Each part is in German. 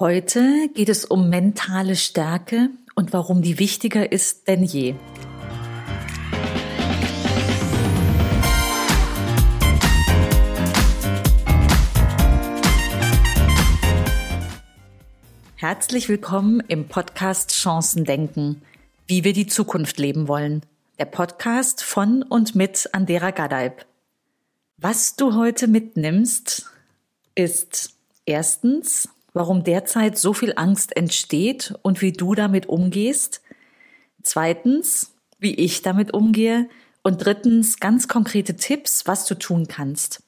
Heute geht es um mentale Stärke und warum die wichtiger ist denn je. Herzlich willkommen im Podcast Chancen denken, wie wir die Zukunft leben wollen. Der Podcast von und mit Andera Gadalb. Was du heute mitnimmst, ist erstens warum derzeit so viel Angst entsteht und wie du damit umgehst. Zweitens, wie ich damit umgehe. Und drittens, ganz konkrete Tipps, was du tun kannst.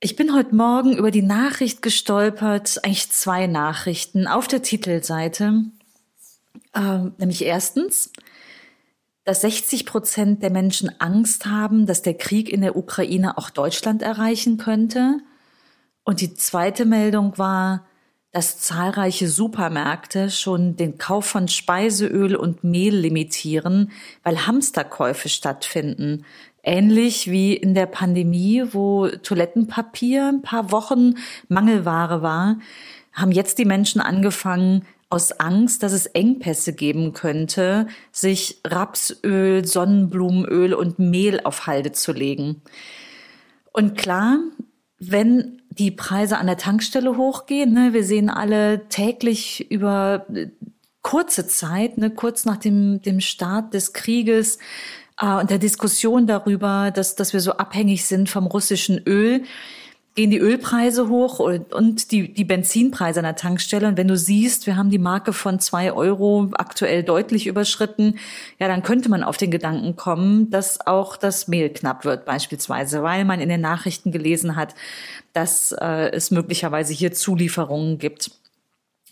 Ich bin heute Morgen über die Nachricht gestolpert, eigentlich zwei Nachrichten auf der Titelseite. Äh, nämlich erstens, dass 60 Prozent der Menschen Angst haben, dass der Krieg in der Ukraine auch Deutschland erreichen könnte. Und die zweite Meldung war, dass zahlreiche Supermärkte schon den Kauf von Speiseöl und Mehl limitieren, weil Hamsterkäufe stattfinden. Ähnlich wie in der Pandemie, wo Toilettenpapier ein paar Wochen Mangelware war, haben jetzt die Menschen angefangen, aus Angst, dass es Engpässe geben könnte, sich Rapsöl, Sonnenblumenöl und Mehl auf Halde zu legen. Und klar, wenn die Preise an der Tankstelle hochgehen. Ne? Wir sehen alle täglich über äh, kurze Zeit, ne, kurz nach dem, dem Start des Krieges äh, und der Diskussion darüber, dass, dass wir so abhängig sind vom russischen Öl, gehen die Ölpreise hoch und die, die Benzinpreise an der Tankstelle. Und wenn du siehst, wir haben die Marke von zwei Euro aktuell deutlich überschritten, ja, dann könnte man auf den Gedanken kommen, dass auch das Mehl knapp wird beispielsweise, weil man in den Nachrichten gelesen hat, dass äh, es möglicherweise hier Zulieferungen gibt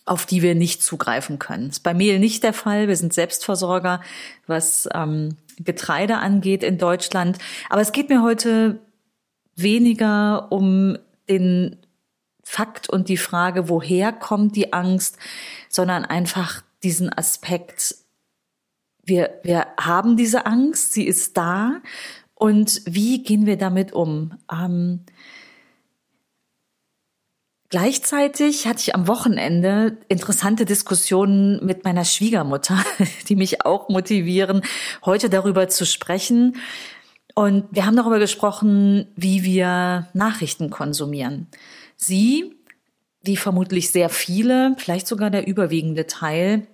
auf die wir nicht zugreifen können. Das ist bei Mehl nicht der Fall. Wir sind Selbstversorger, was ähm, Getreide angeht in Deutschland. Aber es geht mir heute weniger um den Fakt und die Frage, woher kommt die Angst, sondern einfach diesen Aspekt, wir, wir haben diese Angst, sie ist da und wie gehen wir damit um? Ähm, Gleichzeitig hatte ich am Wochenende interessante Diskussionen mit meiner Schwiegermutter, die mich auch motivieren, heute darüber zu sprechen. Und wir haben darüber gesprochen, wie wir Nachrichten konsumieren. Sie, wie vermutlich sehr viele, vielleicht sogar der überwiegende Teil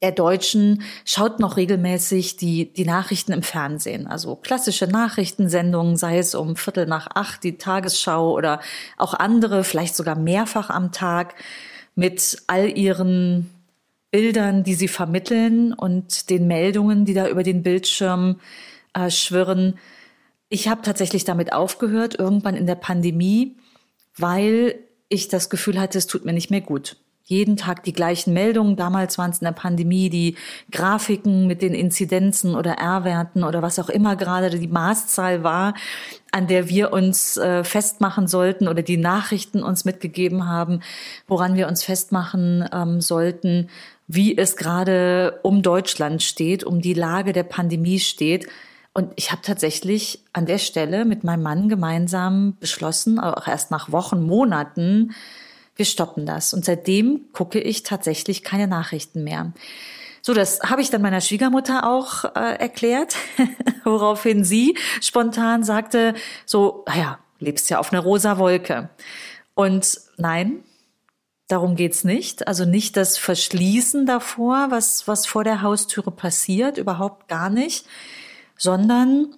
der Deutschen, schaut noch regelmäßig die, die Nachrichten im Fernsehen. Also klassische Nachrichtensendungen, sei es um Viertel nach acht, die Tagesschau oder auch andere, vielleicht sogar mehrfach am Tag mit all ihren Bildern, die sie vermitteln und den Meldungen, die da über den Bildschirm äh, schwirren. Ich habe tatsächlich damit aufgehört, irgendwann in der Pandemie, weil ich das Gefühl hatte, es tut mir nicht mehr gut. Jeden Tag die gleichen Meldungen. Damals waren es in der Pandemie die Grafiken mit den Inzidenzen oder R-Werten oder was auch immer gerade die Maßzahl war, an der wir uns äh, festmachen sollten oder die Nachrichten uns mitgegeben haben, woran wir uns festmachen ähm, sollten, wie es gerade um Deutschland steht, um die Lage der Pandemie steht. Und ich habe tatsächlich an der Stelle mit meinem Mann gemeinsam beschlossen, auch erst nach Wochen, Monaten, wir stoppen das. Und seitdem gucke ich tatsächlich keine Nachrichten mehr. So, das habe ich dann meiner Schwiegermutter auch äh, erklärt, woraufhin sie spontan sagte, so, naja, lebst ja auf einer rosa Wolke. Und nein, darum geht's nicht. Also nicht das Verschließen davor, was, was vor der Haustüre passiert, überhaupt gar nicht sondern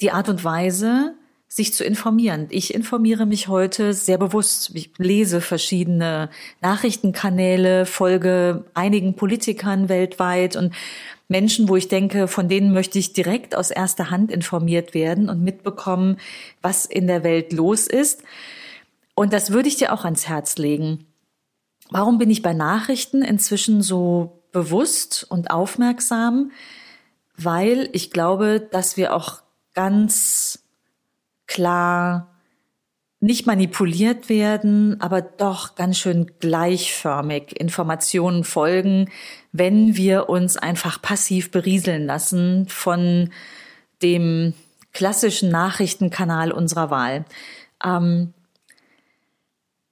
die Art und Weise, sich zu informieren. Ich informiere mich heute sehr bewusst. Ich lese verschiedene Nachrichtenkanäle, folge einigen Politikern weltweit und Menschen, wo ich denke, von denen möchte ich direkt aus erster Hand informiert werden und mitbekommen, was in der Welt los ist. Und das würde ich dir auch ans Herz legen. Warum bin ich bei Nachrichten inzwischen so bewusst und aufmerksam? Weil ich glaube, dass wir auch ganz klar nicht manipuliert werden, aber doch ganz schön gleichförmig Informationen folgen, wenn wir uns einfach passiv berieseln lassen von dem klassischen Nachrichtenkanal unserer Wahl. Ähm,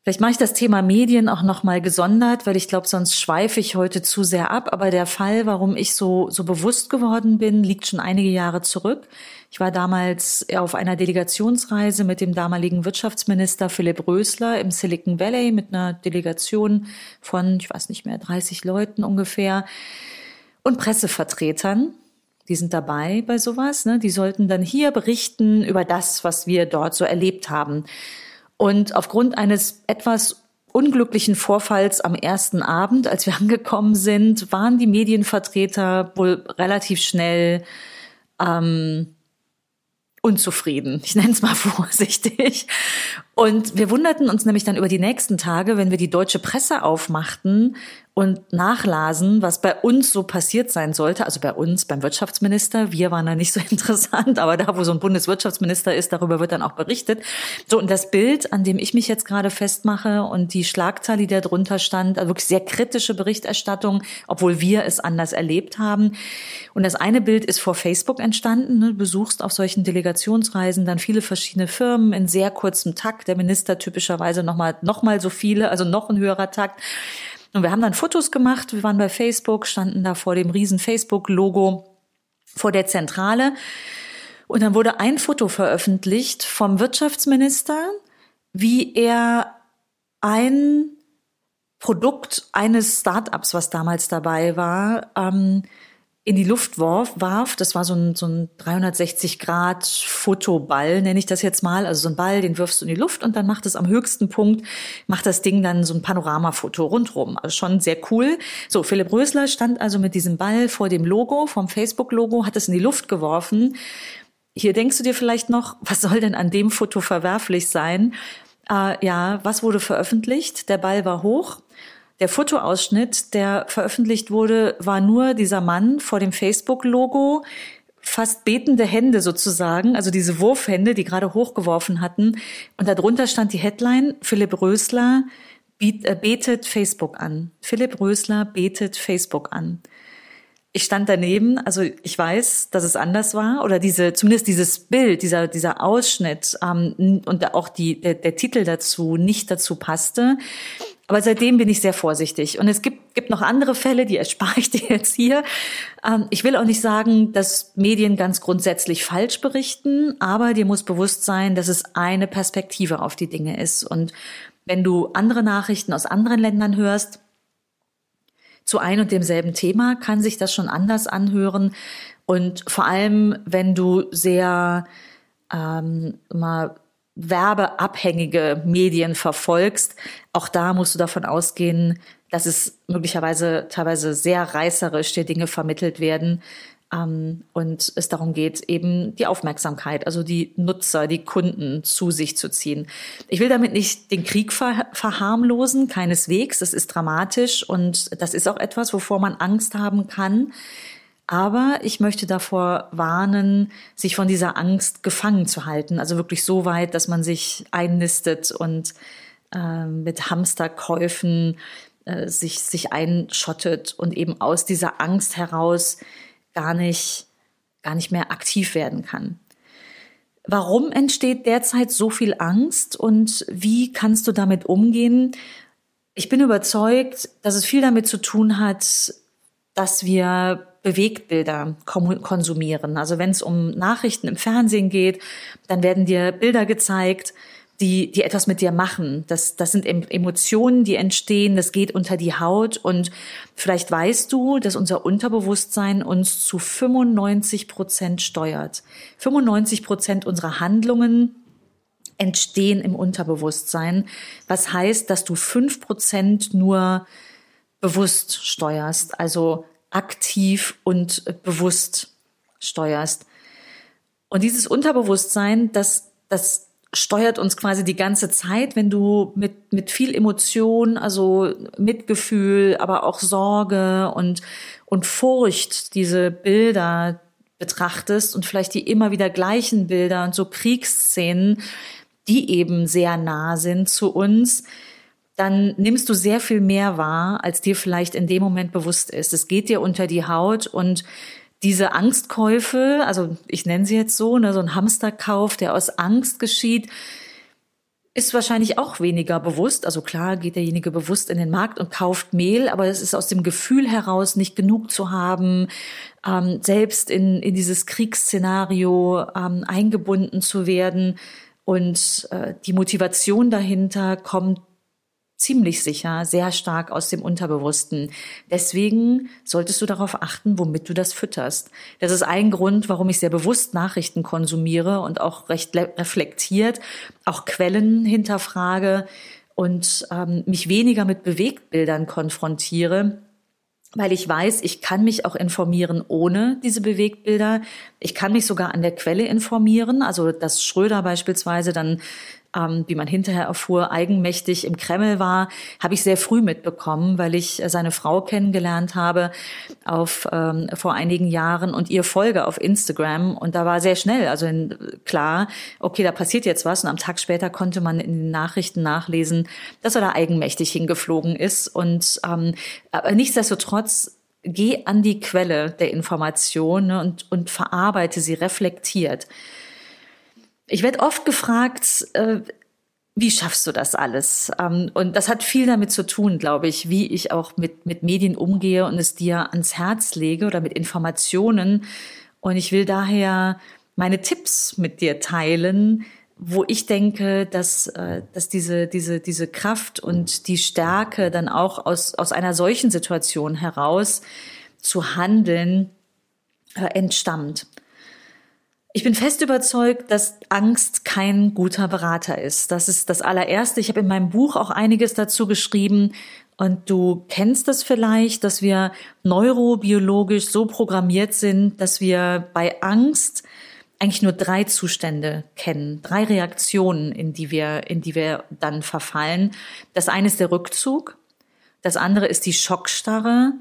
Vielleicht mache ich das Thema Medien auch nochmal gesondert, weil ich glaube, sonst schweife ich heute zu sehr ab. Aber der Fall, warum ich so, so bewusst geworden bin, liegt schon einige Jahre zurück. Ich war damals auf einer Delegationsreise mit dem damaligen Wirtschaftsminister Philipp Rösler im Silicon Valley mit einer Delegation von, ich weiß nicht mehr, 30 Leuten ungefähr und Pressevertretern. Die sind dabei bei sowas. Ne? Die sollten dann hier berichten über das, was wir dort so erlebt haben. Und aufgrund eines etwas unglücklichen Vorfalls am ersten Abend, als wir angekommen sind, waren die Medienvertreter wohl relativ schnell ähm, unzufrieden. Ich nenne es mal vorsichtig. Und wir wunderten uns nämlich dann über die nächsten Tage, wenn wir die deutsche Presse aufmachten und nachlasen, was bei uns so passiert sein sollte. Also bei uns, beim Wirtschaftsminister. Wir waren da nicht so interessant, aber da, wo so ein Bundeswirtschaftsminister ist, darüber wird dann auch berichtet. So, und das Bild, an dem ich mich jetzt gerade festmache und die Schlagzahl, die da drunter stand, also wirklich sehr kritische Berichterstattung, obwohl wir es anders erlebt haben. Und das eine Bild ist vor Facebook entstanden. Ne? Du besuchst auf solchen Delegationsreisen dann viele verschiedene Firmen in sehr kurzem Takt. Der Minister typischerweise nochmal, noch mal so viele, also noch ein höherer Takt. Und wir haben dann Fotos gemacht. Wir waren bei Facebook, standen da vor dem riesen Facebook-Logo vor der Zentrale. Und dann wurde ein Foto veröffentlicht vom Wirtschaftsminister, wie er ein Produkt eines Startups, was damals dabei war, ähm, in die Luft warf, warf. Das war so ein, so ein 360 Grad Fotoball, nenne ich das jetzt mal. Also so ein Ball, den wirfst du in die Luft und dann macht es am höchsten Punkt, macht das Ding dann so ein Panoramafoto rundrum. Also schon sehr cool. So, Philipp Rösler stand also mit diesem Ball vor dem Logo, vom Facebook-Logo, hat es in die Luft geworfen. Hier denkst du dir vielleicht noch, was soll denn an dem Foto verwerflich sein? Äh, ja, was wurde veröffentlicht? Der Ball war hoch der Fotoausschnitt, der veröffentlicht wurde, war nur dieser Mann vor dem Facebook-Logo, fast betende Hände sozusagen, also diese Wurfhände, die gerade hochgeworfen hatten. Und darunter stand die Headline, Philipp Rösler äh, betet Facebook an. Philipp Rösler betet Facebook an. Ich stand daneben, also ich weiß, dass es anders war oder diese, zumindest dieses Bild, dieser dieser Ausschnitt ähm, und auch die der, der Titel dazu nicht dazu passte. Aber seitdem bin ich sehr vorsichtig. Und es gibt, gibt noch andere Fälle, die erspare ich dir jetzt hier. Ähm, ich will auch nicht sagen, dass Medien ganz grundsätzlich falsch berichten, aber dir muss bewusst sein, dass es eine Perspektive auf die Dinge ist. Und wenn du andere Nachrichten aus anderen Ländern hörst, zu ein und demselben Thema, kann sich das schon anders anhören. Und vor allem, wenn du sehr ähm, mal werbeabhängige Medien verfolgst, auch da musst du davon ausgehen, dass es möglicherweise teilweise sehr reißerisch dir Dinge vermittelt werden ähm, und es darum geht, eben die Aufmerksamkeit, also die Nutzer, die Kunden zu sich zu ziehen. Ich will damit nicht den Krieg ver verharmlosen, keineswegs. Das ist dramatisch und das ist auch etwas, wovor man Angst haben kann. Aber ich möchte davor warnen, sich von dieser Angst gefangen zu halten. Also wirklich so weit, dass man sich einnistet und äh, mit Hamsterkäufen äh, sich, sich einschottet und eben aus dieser Angst heraus gar nicht, gar nicht mehr aktiv werden kann. Warum entsteht derzeit so viel Angst und wie kannst du damit umgehen? Ich bin überzeugt, dass es viel damit zu tun hat, dass wir Bewegtbilder konsumieren. Also wenn es um Nachrichten im Fernsehen geht, dann werden dir Bilder gezeigt, die, die etwas mit dir machen. Das, das sind Emotionen, die entstehen, das geht unter die Haut und vielleicht weißt du, dass unser Unterbewusstsein uns zu 95 Prozent steuert. 95 Prozent unserer Handlungen entstehen im Unterbewusstsein, was heißt, dass du fünf Prozent nur bewusst steuerst. Also aktiv und bewusst steuerst. Und dieses Unterbewusstsein, das, das steuert uns quasi die ganze Zeit, wenn du mit, mit viel Emotion, also Mitgefühl, aber auch Sorge und, und Furcht diese Bilder betrachtest und vielleicht die immer wieder gleichen Bilder und so Kriegsszenen, die eben sehr nah sind zu uns, dann nimmst du sehr viel mehr wahr, als dir vielleicht in dem Moment bewusst ist. Es geht dir unter die Haut und diese Angstkäufe, also ich nenne sie jetzt so, ne, so ein Hamsterkauf, der aus Angst geschieht, ist wahrscheinlich auch weniger bewusst. Also klar geht derjenige bewusst in den Markt und kauft Mehl, aber es ist aus dem Gefühl heraus, nicht genug zu haben, ähm, selbst in, in dieses Kriegsszenario ähm, eingebunden zu werden. Und äh, die Motivation dahinter kommt ziemlich sicher sehr stark aus dem Unterbewussten. Deswegen solltest du darauf achten, womit du das fütterst. Das ist ein Grund, warum ich sehr bewusst Nachrichten konsumiere und auch recht reflektiert, auch Quellen hinterfrage und ähm, mich weniger mit Bewegtbildern konfrontiere, weil ich weiß, ich kann mich auch informieren ohne diese Bewegtbilder. Ich kann mich sogar an der Quelle informieren. Also, dass Schröder beispielsweise dann ähm, wie man hinterher erfuhr, eigenmächtig im Kreml war, habe ich sehr früh mitbekommen, weil ich seine Frau kennengelernt habe auf, ähm, vor einigen Jahren und ihr folge auf Instagram. Und da war sehr schnell, also in, klar, okay, da passiert jetzt was. Und am Tag später konnte man in den Nachrichten nachlesen, dass er da eigenmächtig hingeflogen ist. Und ähm, aber nichtsdestotrotz geh an die Quelle der Information ne, und, und verarbeite sie reflektiert. Ich werde oft gefragt, äh, wie schaffst du das alles? Ähm, und das hat viel damit zu tun, glaube ich, wie ich auch mit, mit Medien umgehe und es dir ans Herz lege oder mit Informationen. Und ich will daher meine Tipps mit dir teilen, wo ich denke, dass, äh, dass diese, diese, diese Kraft und die Stärke dann auch aus, aus einer solchen Situation heraus zu handeln äh, entstammt. Ich bin fest überzeugt, dass Angst kein guter Berater ist. Das ist das allererste. Ich habe in meinem Buch auch einiges dazu geschrieben. Und du kennst es vielleicht, dass wir neurobiologisch so programmiert sind, dass wir bei Angst eigentlich nur drei Zustände kennen, drei Reaktionen, in die wir, in die wir dann verfallen. Das eine ist der Rückzug, das andere ist die Schockstarre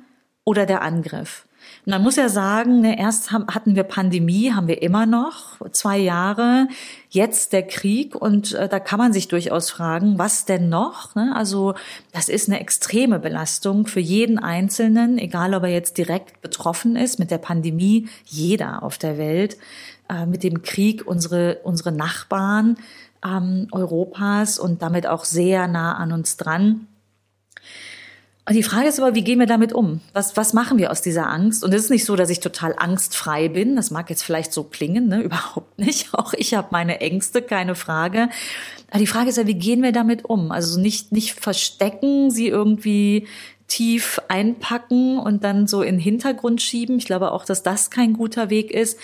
oder der Angriff. Man muss ja sagen, ne, erst hatten wir Pandemie, haben wir immer noch, zwei Jahre, jetzt der Krieg und äh, da kann man sich durchaus fragen, was denn noch? Ne? Also das ist eine extreme Belastung für jeden Einzelnen, egal ob er jetzt direkt betroffen ist mit der Pandemie, jeder auf der Welt, äh, mit dem Krieg unsere, unsere Nachbarn ähm, Europas und damit auch sehr nah an uns dran. Und die Frage ist aber, wie gehen wir damit um? Was, was machen wir aus dieser Angst? Und es ist nicht so, dass ich total angstfrei bin. Das mag jetzt vielleicht so klingen, ne? überhaupt nicht. Auch ich habe meine Ängste, keine Frage. Aber die Frage ist ja, wie gehen wir damit um? Also nicht, nicht verstecken, sie irgendwie tief einpacken und dann so in den Hintergrund schieben. Ich glaube auch, dass das kein guter Weg ist.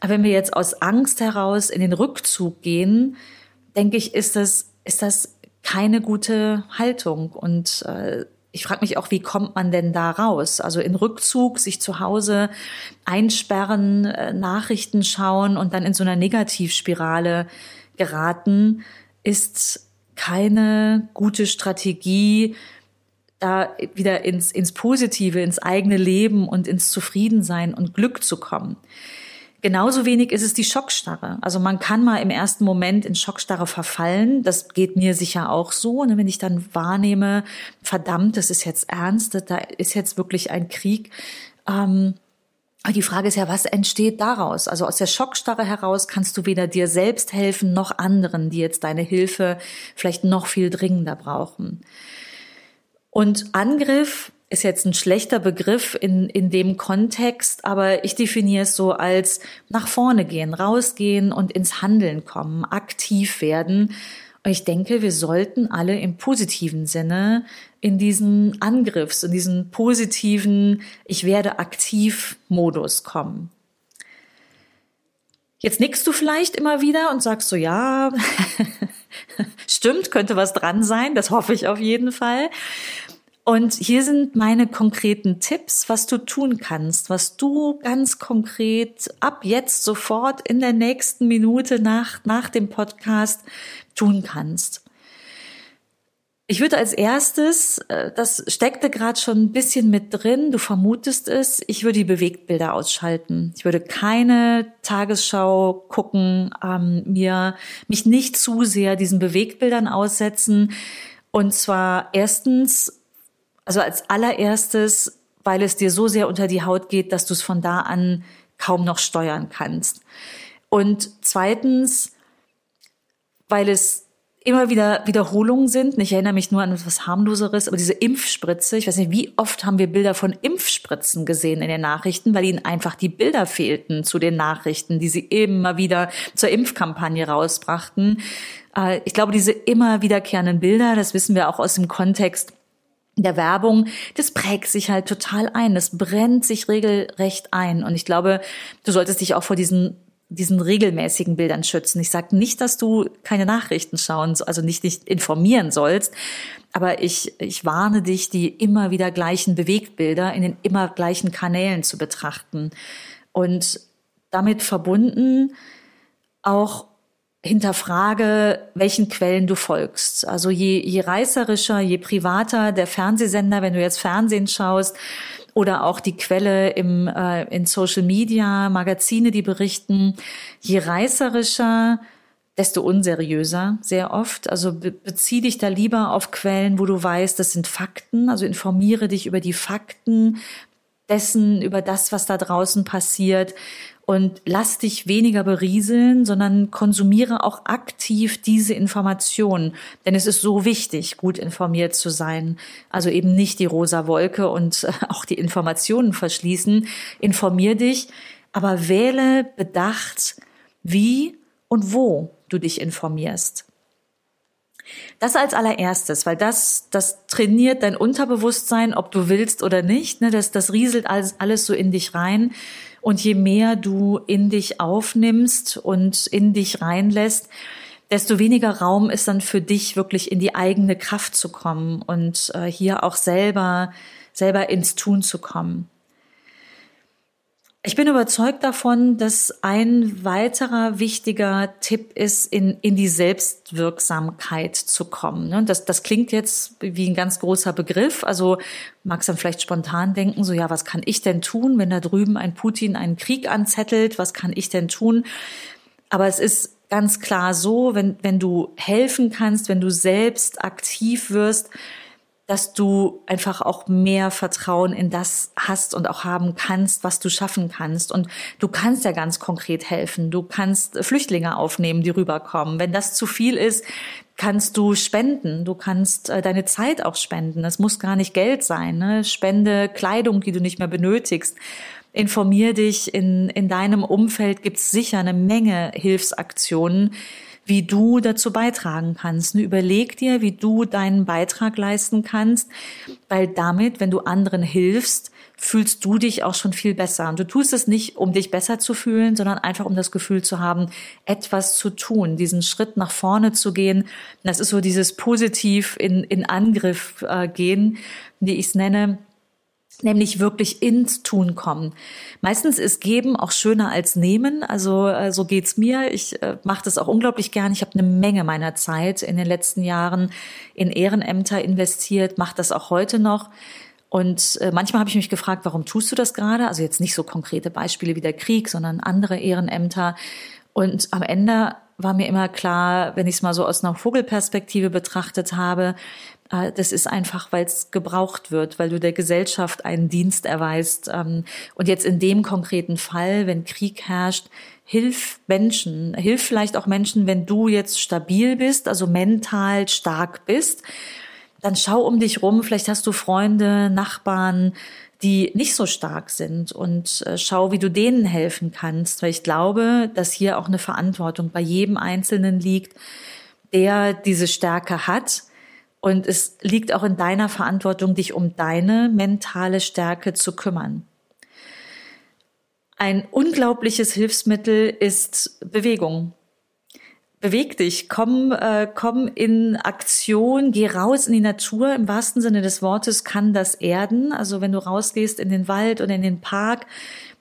Aber wenn wir jetzt aus Angst heraus in den Rückzug gehen, denke ich, ist das, ist das keine gute Haltung. Und äh, ich frage mich auch, wie kommt man denn da raus? Also in Rückzug, sich zu Hause einsperren, äh, Nachrichten schauen und dann in so einer Negativspirale geraten, ist keine gute Strategie, da wieder ins, ins Positive, ins eigene Leben und ins Zufriedensein und Glück zu kommen. Genauso wenig ist es die Schockstarre. Also man kann mal im ersten Moment in Schockstarre verfallen. Das geht mir sicher auch so. Ne? Wenn ich dann wahrnehme, verdammt, das ist jetzt ernst, da ist jetzt wirklich ein Krieg. Ähm, aber die Frage ist ja, was entsteht daraus? Also aus der Schockstarre heraus kannst du weder dir selbst helfen noch anderen, die jetzt deine Hilfe vielleicht noch viel dringender brauchen. Und Angriff ist jetzt ein schlechter Begriff in, in dem Kontext, aber ich definiere es so als nach vorne gehen, rausgehen und ins Handeln kommen, aktiv werden. Und ich denke, wir sollten alle im positiven Sinne in diesen Angriffs, in diesen positiven Ich werde aktiv Modus kommen. Jetzt nickst du vielleicht immer wieder und sagst so, ja, stimmt, könnte was dran sein, das hoffe ich auf jeden Fall. Und hier sind meine konkreten Tipps, was du tun kannst, was du ganz konkret ab jetzt sofort in der nächsten Minute nach, nach dem Podcast tun kannst. Ich würde als erstes, äh, das steckte gerade schon ein bisschen mit drin, du vermutest es, ich würde die Bewegtbilder ausschalten. Ich würde keine Tagesschau gucken, ähm, mir mich nicht zu sehr diesen Bewegtbildern aussetzen. Und zwar erstens, also als allererstes, weil es dir so sehr unter die Haut geht, dass du es von da an kaum noch steuern kannst. Und zweitens, weil es immer wieder Wiederholungen sind. Ich erinnere mich nur an etwas harmloseres, aber diese Impfspritze, ich weiß nicht, wie oft haben wir Bilder von Impfspritzen gesehen in den Nachrichten, weil ihnen einfach die Bilder fehlten zu den Nachrichten, die sie immer wieder zur Impfkampagne rausbrachten. Äh, ich glaube, diese immer wiederkehrenden Bilder, das wissen wir auch aus dem Kontext der Werbung, das prägt sich halt total ein, das brennt sich regelrecht ein. Und ich glaube, du solltest dich auch vor diesen diesen regelmäßigen Bildern schützen. Ich sage nicht, dass du keine Nachrichten schauen, also nicht, nicht informieren sollst, aber ich, ich warne dich, die immer wieder gleichen Bewegtbilder in den immer gleichen Kanälen zu betrachten. Und damit verbunden auch hinterfrage, welchen Quellen du folgst. Also je, je reißerischer, je privater der Fernsehsender, wenn du jetzt Fernsehen schaust, oder auch die Quelle im, äh, in Social Media, Magazine, die berichten, je reißerischer, desto unseriöser sehr oft. Also be bezieh dich da lieber auf Quellen, wo du weißt, das sind Fakten. Also informiere dich über die Fakten dessen, über das, was da draußen passiert und lass dich weniger berieseln, sondern konsumiere auch aktiv diese Informationen. Denn es ist so wichtig, gut informiert zu sein. Also eben nicht die rosa Wolke und auch die Informationen verschließen. Informier dich, aber wähle bedacht, wie und wo du dich informierst. Das als allererstes, weil das, das trainiert dein Unterbewusstsein, ob du willst oder nicht. Ne? Das, das rieselt alles, alles so in dich rein. Und je mehr du in dich aufnimmst und in dich reinlässt, desto weniger Raum ist dann für dich wirklich in die eigene Kraft zu kommen und äh, hier auch selber, selber ins Tun zu kommen. Ich bin überzeugt davon, dass ein weiterer wichtiger Tipp ist, in, in die Selbstwirksamkeit zu kommen. Ne? Das, das klingt jetzt wie ein ganz großer Begriff. Also magst dann vielleicht spontan denken, so ja, was kann ich denn tun, wenn da drüben ein Putin einen Krieg anzettelt? Was kann ich denn tun? Aber es ist ganz klar so, wenn, wenn du helfen kannst, wenn du selbst aktiv wirst, dass du einfach auch mehr Vertrauen in das hast und auch haben kannst, was du schaffen kannst. Und du kannst ja ganz konkret helfen. Du kannst Flüchtlinge aufnehmen, die rüberkommen. Wenn das zu viel ist, kannst du spenden. Du kannst äh, deine Zeit auch spenden. Das muss gar nicht Geld sein. Ne? Spende Kleidung, die du nicht mehr benötigst. Informier dich. In, in deinem Umfeld gibt es sicher eine Menge Hilfsaktionen wie du dazu beitragen kannst. Überleg dir, wie du deinen Beitrag leisten kannst, weil damit, wenn du anderen hilfst, fühlst du dich auch schon viel besser. Und du tust es nicht, um dich besser zu fühlen, sondern einfach um das Gefühl zu haben, etwas zu tun, diesen Schritt nach vorne zu gehen. Das ist so dieses positiv in, in Angriff äh, gehen, wie ich es nenne nämlich wirklich ins Tun kommen. Meistens ist Geben auch schöner als Nehmen, also äh, so geht's mir. Ich äh, mache das auch unglaublich gern. Ich habe eine Menge meiner Zeit in den letzten Jahren in Ehrenämter investiert, mache das auch heute noch. Und äh, manchmal habe ich mich gefragt, warum tust du das gerade? Also jetzt nicht so konkrete Beispiele wie der Krieg, sondern andere Ehrenämter. Und am Ende war mir immer klar, wenn ich es mal so aus einer Vogelperspektive betrachtet habe, das ist einfach, weil es gebraucht wird, weil du der Gesellschaft einen Dienst erweist. Ähm, und jetzt in dem konkreten Fall, wenn Krieg herrscht, hilf Menschen, hilf vielleicht auch Menschen, wenn du jetzt stabil bist, also mental stark bist, dann schau um dich rum, vielleicht hast du Freunde, Nachbarn, die nicht so stark sind. Und äh, schau, wie du denen helfen kannst, weil ich glaube, dass hier auch eine Verantwortung bei jedem Einzelnen liegt, der diese Stärke hat, und es liegt auch in deiner Verantwortung, dich um deine mentale Stärke zu kümmern. Ein unglaubliches Hilfsmittel ist Bewegung. Beweg dich, komm, äh, komm in Aktion, geh raus in die Natur. Im wahrsten Sinne des Wortes kann das erden. Also wenn du rausgehst in den Wald oder in den Park,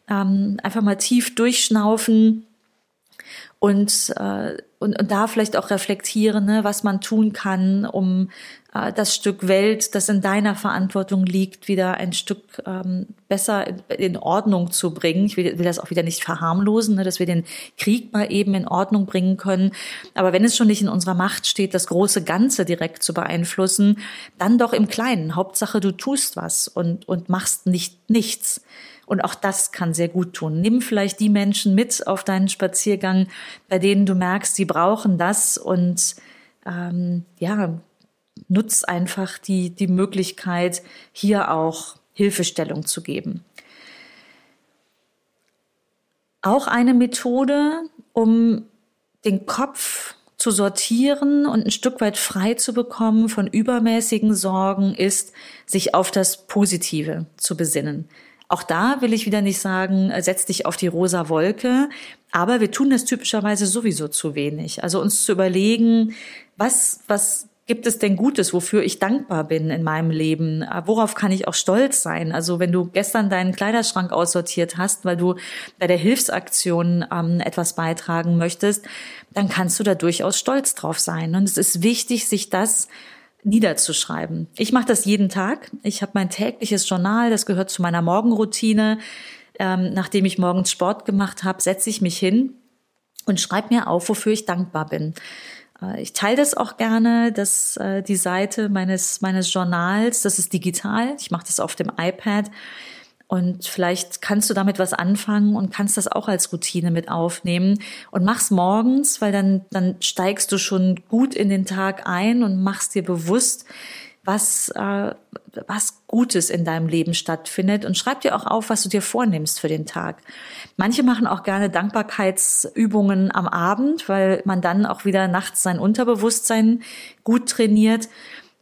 ähm, einfach mal tief durchschnaufen, und, äh, und, und da vielleicht auch reflektieren, ne, was man tun kann, um äh, das Stück Welt, das in deiner Verantwortung liegt, wieder ein Stück ähm, besser in, in Ordnung zu bringen. Ich will, will das auch wieder nicht verharmlosen, ne, dass wir den Krieg mal eben in Ordnung bringen können. Aber wenn es schon nicht in unserer Macht steht, das große Ganze direkt zu beeinflussen, dann doch im Kleinen. Hauptsache, du tust was und, und machst nicht nichts. Und auch das kann sehr gut tun. Nimm vielleicht die Menschen mit auf deinen Spaziergang, bei denen du merkst, sie brauchen das und ähm, ja, nutz einfach die, die Möglichkeit, hier auch Hilfestellung zu geben. Auch eine Methode, um den Kopf zu sortieren und ein Stück weit frei zu bekommen von übermäßigen Sorgen, ist, sich auf das Positive zu besinnen. Auch da will ich wieder nicht sagen, setz dich auf die rosa Wolke, aber wir tun das typischerweise sowieso zu wenig. Also uns zu überlegen, was, was gibt es denn Gutes, wofür ich dankbar bin in meinem Leben? Äh, worauf kann ich auch stolz sein? Also wenn du gestern deinen Kleiderschrank aussortiert hast, weil du bei der Hilfsaktion ähm, etwas beitragen möchtest, dann kannst du da durchaus stolz drauf sein. Und es ist wichtig, sich das niederzuschreiben. Ich mache das jeden Tag. Ich habe mein tägliches Journal, das gehört zu meiner Morgenroutine. Ähm, nachdem ich morgens Sport gemacht habe, setze ich mich hin und schreibe mir auf, wofür ich dankbar bin. Äh, ich teile das auch gerne, dass äh, die Seite meines meines Journals, das ist digital. Ich mache das auf dem iPad und vielleicht kannst du damit was anfangen und kannst das auch als Routine mit aufnehmen und mach's morgens, weil dann dann steigst du schon gut in den Tag ein und machst dir bewusst, was, äh, was Gutes in deinem Leben stattfindet und schreib dir auch auf, was du dir vornimmst für den Tag. Manche machen auch gerne Dankbarkeitsübungen am Abend, weil man dann auch wieder nachts sein Unterbewusstsein gut trainiert.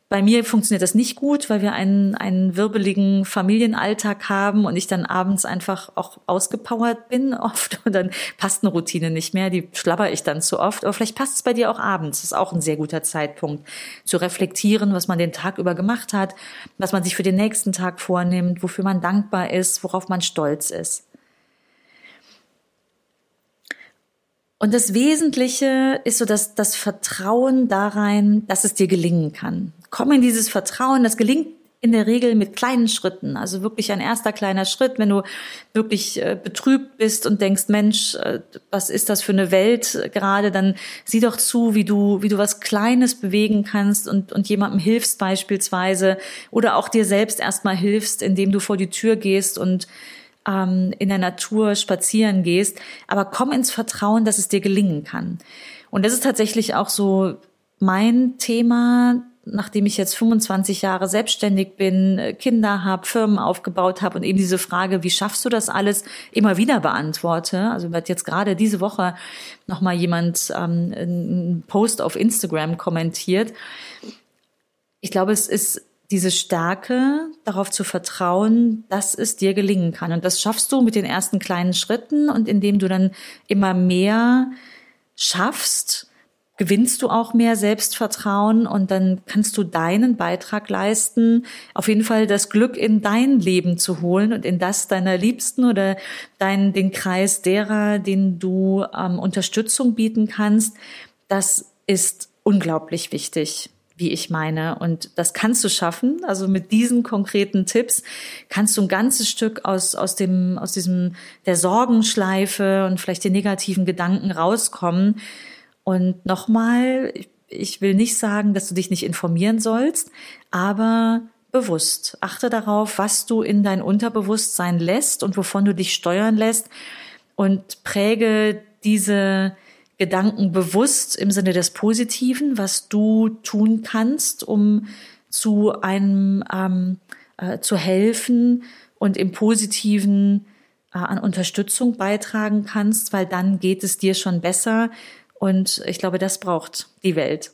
Bei mir funktioniert das nicht gut, weil wir einen, einen wirbeligen Familienalltag haben und ich dann abends einfach auch ausgepowert bin oft und dann passt eine Routine nicht mehr, die schlabber ich dann zu oft. Aber vielleicht passt es bei dir auch abends. Das ist auch ein sehr guter Zeitpunkt zu reflektieren, was man den Tag über gemacht hat, was man sich für den nächsten Tag vornimmt, wofür man dankbar ist, worauf man stolz ist. Und das Wesentliche ist so dass das Vertrauen darein, dass es dir gelingen kann. Komm in dieses Vertrauen, das gelingt in der Regel mit kleinen Schritten. Also wirklich ein erster kleiner Schritt, wenn du wirklich äh, betrübt bist und denkst, Mensch, äh, was ist das für eine Welt gerade, dann sieh doch zu, wie du, wie du was Kleines bewegen kannst und, und jemandem hilfst beispielsweise oder auch dir selbst erstmal hilfst, indem du vor die Tür gehst und ähm, in der Natur spazieren gehst, aber komm ins Vertrauen, dass es dir gelingen kann. Und das ist tatsächlich auch so mein Thema, nachdem ich jetzt 25 Jahre selbstständig bin, Kinder habe, Firmen aufgebaut habe und eben diese Frage, wie schaffst du das alles, immer wieder beantworte. Also wird jetzt gerade diese Woche noch mal jemand ähm, einen Post auf Instagram kommentiert. Ich glaube, es ist diese Stärke, darauf zu vertrauen, dass es dir gelingen kann. Und das schaffst du mit den ersten kleinen Schritten und indem du dann immer mehr schaffst, gewinnst du auch mehr Selbstvertrauen und dann kannst du deinen Beitrag leisten, auf jeden Fall das Glück in dein Leben zu holen und in das deiner Liebsten oder dein, den Kreis derer, denen du ähm, Unterstützung bieten kannst. Das ist unglaublich wichtig wie ich meine. Und das kannst du schaffen. Also mit diesen konkreten Tipps kannst du ein ganzes Stück aus, aus dem, aus diesem, der Sorgenschleife und vielleicht den negativen Gedanken rauskommen. Und nochmal, ich will nicht sagen, dass du dich nicht informieren sollst, aber bewusst. Achte darauf, was du in dein Unterbewusstsein lässt und wovon du dich steuern lässt und präge diese Gedanken bewusst im Sinne des Positiven, was du tun kannst, um zu einem ähm, äh, zu helfen und im Positiven äh, an Unterstützung beitragen kannst, weil dann geht es dir schon besser. Und ich glaube, das braucht die Welt.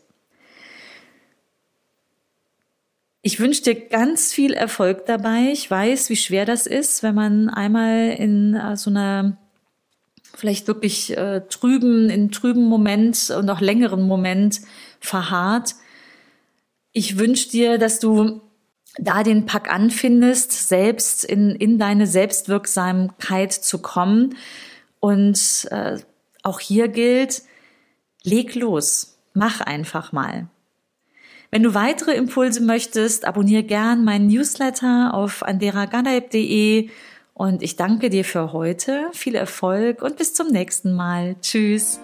Ich wünsche dir ganz viel Erfolg dabei. Ich weiß, wie schwer das ist, wenn man einmal in äh, so einer vielleicht wirklich äh, trüben, in trüben Moment und auch längeren Moment verharrt. Ich wünsche dir, dass du da den Pack anfindest, selbst in, in deine Selbstwirksamkeit zu kommen. Und äh, auch hier gilt, leg los, mach einfach mal. Wenn du weitere Impulse möchtest, abonniere gern meinen Newsletter auf anderaganaib.de und ich danke dir für heute. Viel Erfolg und bis zum nächsten Mal. Tschüss.